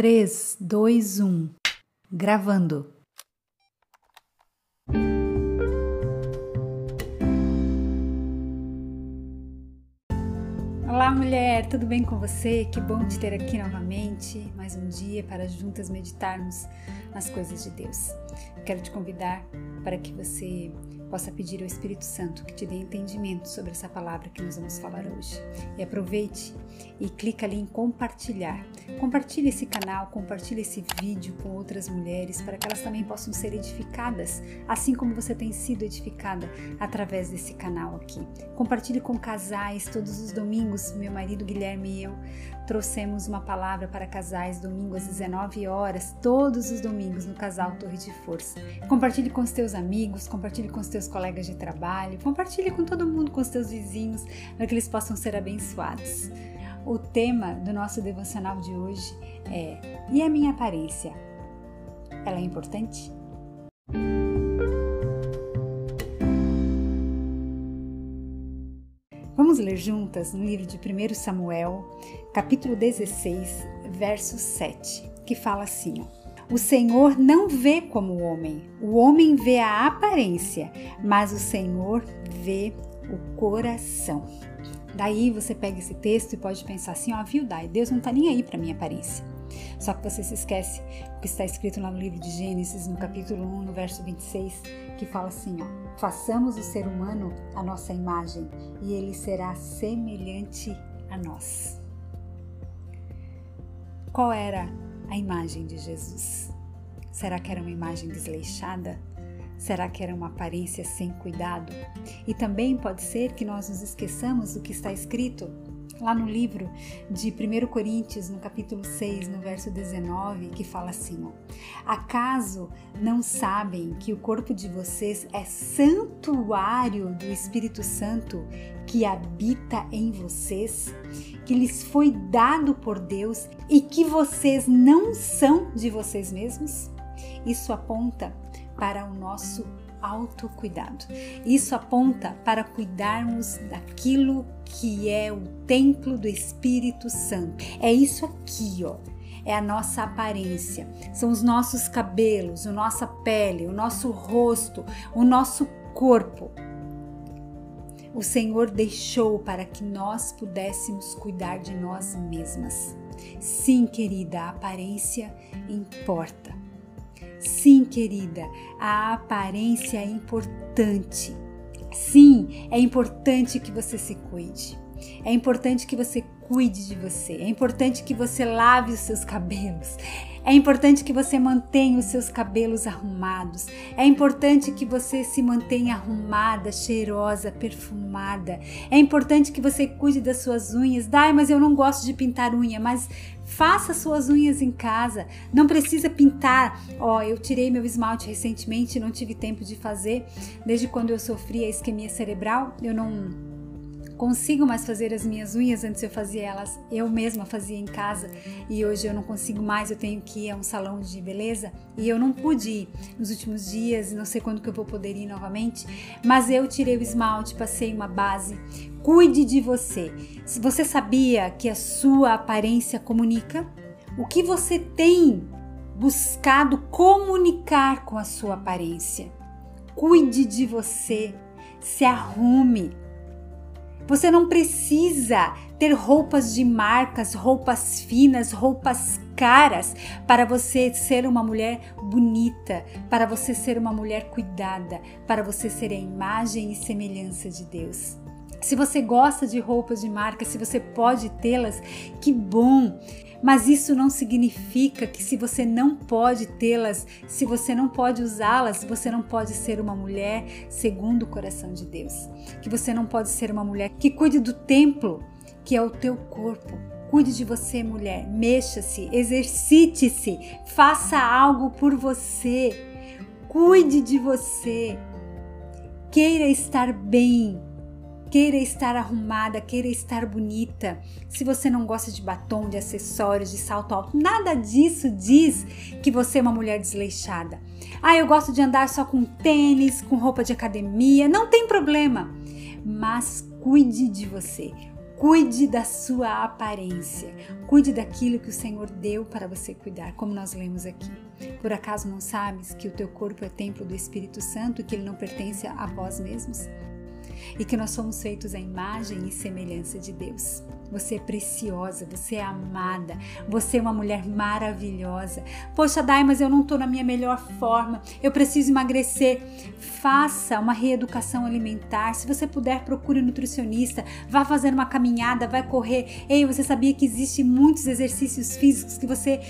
3, 2, 1. Gravando. Olá, mulher, tudo bem com você? Que bom te ter aqui novamente. Mais um dia para juntas meditarmos nas coisas de Deus. Quero te convidar para que você possa pedir ao Espírito Santo que te dê entendimento sobre essa palavra que nós vamos falar hoje. E aproveite e clica ali em compartilhar. Compartilhe esse canal, compartilhe esse vídeo com outras mulheres para que elas também possam ser edificadas, assim como você tem sido edificada através desse canal aqui. Compartilhe com casais todos os domingos. Meu marido Guilherme e eu trouxemos uma palavra para casais domingo às 19 horas, todos os domingos no Casal Torre de Força. Compartilhe com os teus amigos, compartilhe com os teus colegas de trabalho, compartilhe com todo mundo, com os teus vizinhos, para que eles possam ser abençoados. O tema do nosso devocional de hoje é: E a minha aparência? Ela é importante? Vamos ler juntas no livro de 1 Samuel, capítulo 16, verso 7, que fala assim: ó, O Senhor não vê como o homem, o homem vê a aparência, mas o Senhor vê o coração. Daí você pega esse texto e pode pensar assim: ó, viu, Dai, Deus não está nem aí para minha aparência. Só que você se esquece o que está escrito lá no livro de Gênesis, no capítulo 1, no verso 26, que fala assim: ó, façamos o ser humano a nossa imagem e ele será semelhante a nós. Qual era a imagem de Jesus? Será que era uma imagem desleixada? Será que era uma aparência sem cuidado? E também pode ser que nós nos esqueçamos do que está escrito lá no livro de 1 Coríntios, no capítulo 6, no verso 19, que fala assim: Acaso não sabem que o corpo de vocês é santuário do Espírito Santo que habita em vocês, que lhes foi dado por Deus e que vocês não são de vocês mesmos? Isso aponta para o nosso autocuidado. Isso aponta para cuidarmos daquilo que é o templo do Espírito Santo. É isso aqui, ó. É a nossa aparência, são os nossos cabelos, a nossa pele, o nosso rosto, o nosso corpo. O Senhor deixou para que nós pudéssemos cuidar de nós mesmas. Sim, querida, a aparência importa. Sim, querida, a aparência é importante. Sim, é importante que você se cuide. É importante que você cuide de você. É importante que você lave os seus cabelos. É importante que você mantenha os seus cabelos arrumados. É importante que você se mantenha arrumada, cheirosa, perfumada. É importante que você cuide das suas unhas. Dai, mas eu não gosto de pintar unha, mas Faça suas unhas em casa, não precisa pintar. Ó, oh, eu tirei meu esmalte recentemente, não tive tempo de fazer. Desde quando eu sofri a isquemia cerebral, eu não consigo mais fazer as minhas unhas, antes eu fazia elas, eu mesma fazia em casa e hoje eu não consigo mais, eu tenho que ir a um salão de beleza e eu não pude ir nos últimos dias, não sei quando que eu vou poder ir novamente, mas eu tirei o esmalte, passei uma base. Cuide de você. Se você sabia que a sua aparência comunica, o que você tem buscado comunicar com a sua aparência? Cuide de você, se arrume, você não precisa ter roupas de marcas, roupas finas, roupas caras para você ser uma mulher bonita, para você ser uma mulher cuidada, para você ser a imagem e semelhança de Deus. Se você gosta de roupas de marca, se você pode tê-las, que bom! Mas isso não significa que se você não pode tê-las, se você não pode usá-las, você não pode ser uma mulher segundo o coração de Deus. Que você não pode ser uma mulher que cuide do templo, que é o teu corpo. Cuide de você, mulher. Mexa-se, exercite-se, faça algo por você. Cuide de você. Queira estar bem, Queira estar arrumada, queira estar bonita. Se você não gosta de batom, de acessórios, de salto alto, nada disso diz que você é uma mulher desleixada. Ah, eu gosto de andar só com tênis, com roupa de academia. Não tem problema. Mas cuide de você. Cuide da sua aparência. Cuide daquilo que o Senhor deu para você cuidar, como nós lemos aqui. Por acaso não sabes que o teu corpo é templo do Espírito Santo e que ele não pertence a vós mesmos? E que nós somos feitos à imagem e semelhança de Deus. Você é preciosa, você é amada, você é uma mulher maravilhosa. Poxa, Dai, mas eu não estou na minha melhor forma, eu preciso emagrecer. Faça uma reeducação alimentar. Se você puder, procure um nutricionista, vá fazer uma caminhada, vai correr. Ei, você sabia que existem muitos exercícios físicos que você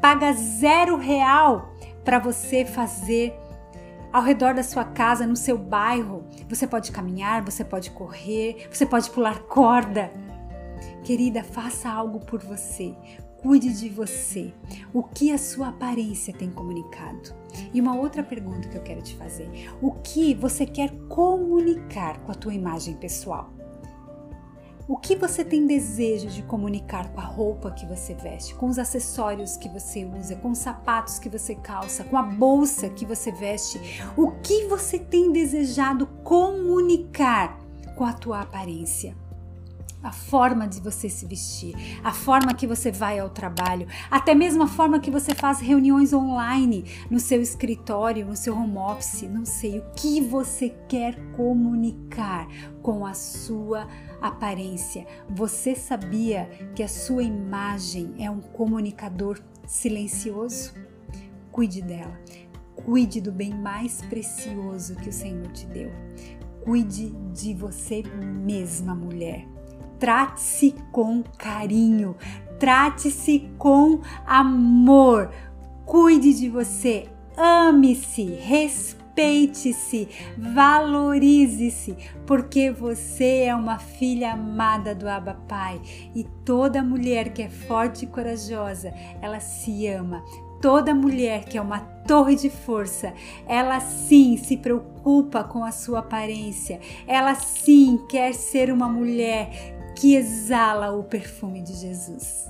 paga zero real para você fazer ao redor da sua casa, no seu bairro. Você pode caminhar, você pode correr, você pode pular corda. Querida, faça algo por você. Cuide de você. O que a sua aparência tem comunicado? E uma outra pergunta que eu quero te fazer: o que você quer comunicar com a tua imagem pessoal? O que você tem desejo de comunicar com a roupa que você veste, com os acessórios que você usa, com os sapatos que você calça, com a bolsa que você veste? O que você tem desejado comunicar com a tua aparência? A forma de você se vestir, a forma que você vai ao trabalho, até mesmo a forma que você faz reuniões online no seu escritório, no seu home office, não sei o que você quer comunicar com a sua aparência. Você sabia que a sua imagem é um comunicador silencioso? Cuide dela. Cuide do bem mais precioso que o Senhor te deu. Cuide de você mesma, mulher Trate-se com carinho, trate-se com amor. Cuide de você, ame-se, respeite-se, valorize-se, porque você é uma filha amada do Abba Pai. E toda mulher que é forte e corajosa, ela se ama. Toda mulher que é uma torre de força, ela sim se preocupa com a sua aparência, ela sim quer ser uma mulher que exala o perfume de Jesus.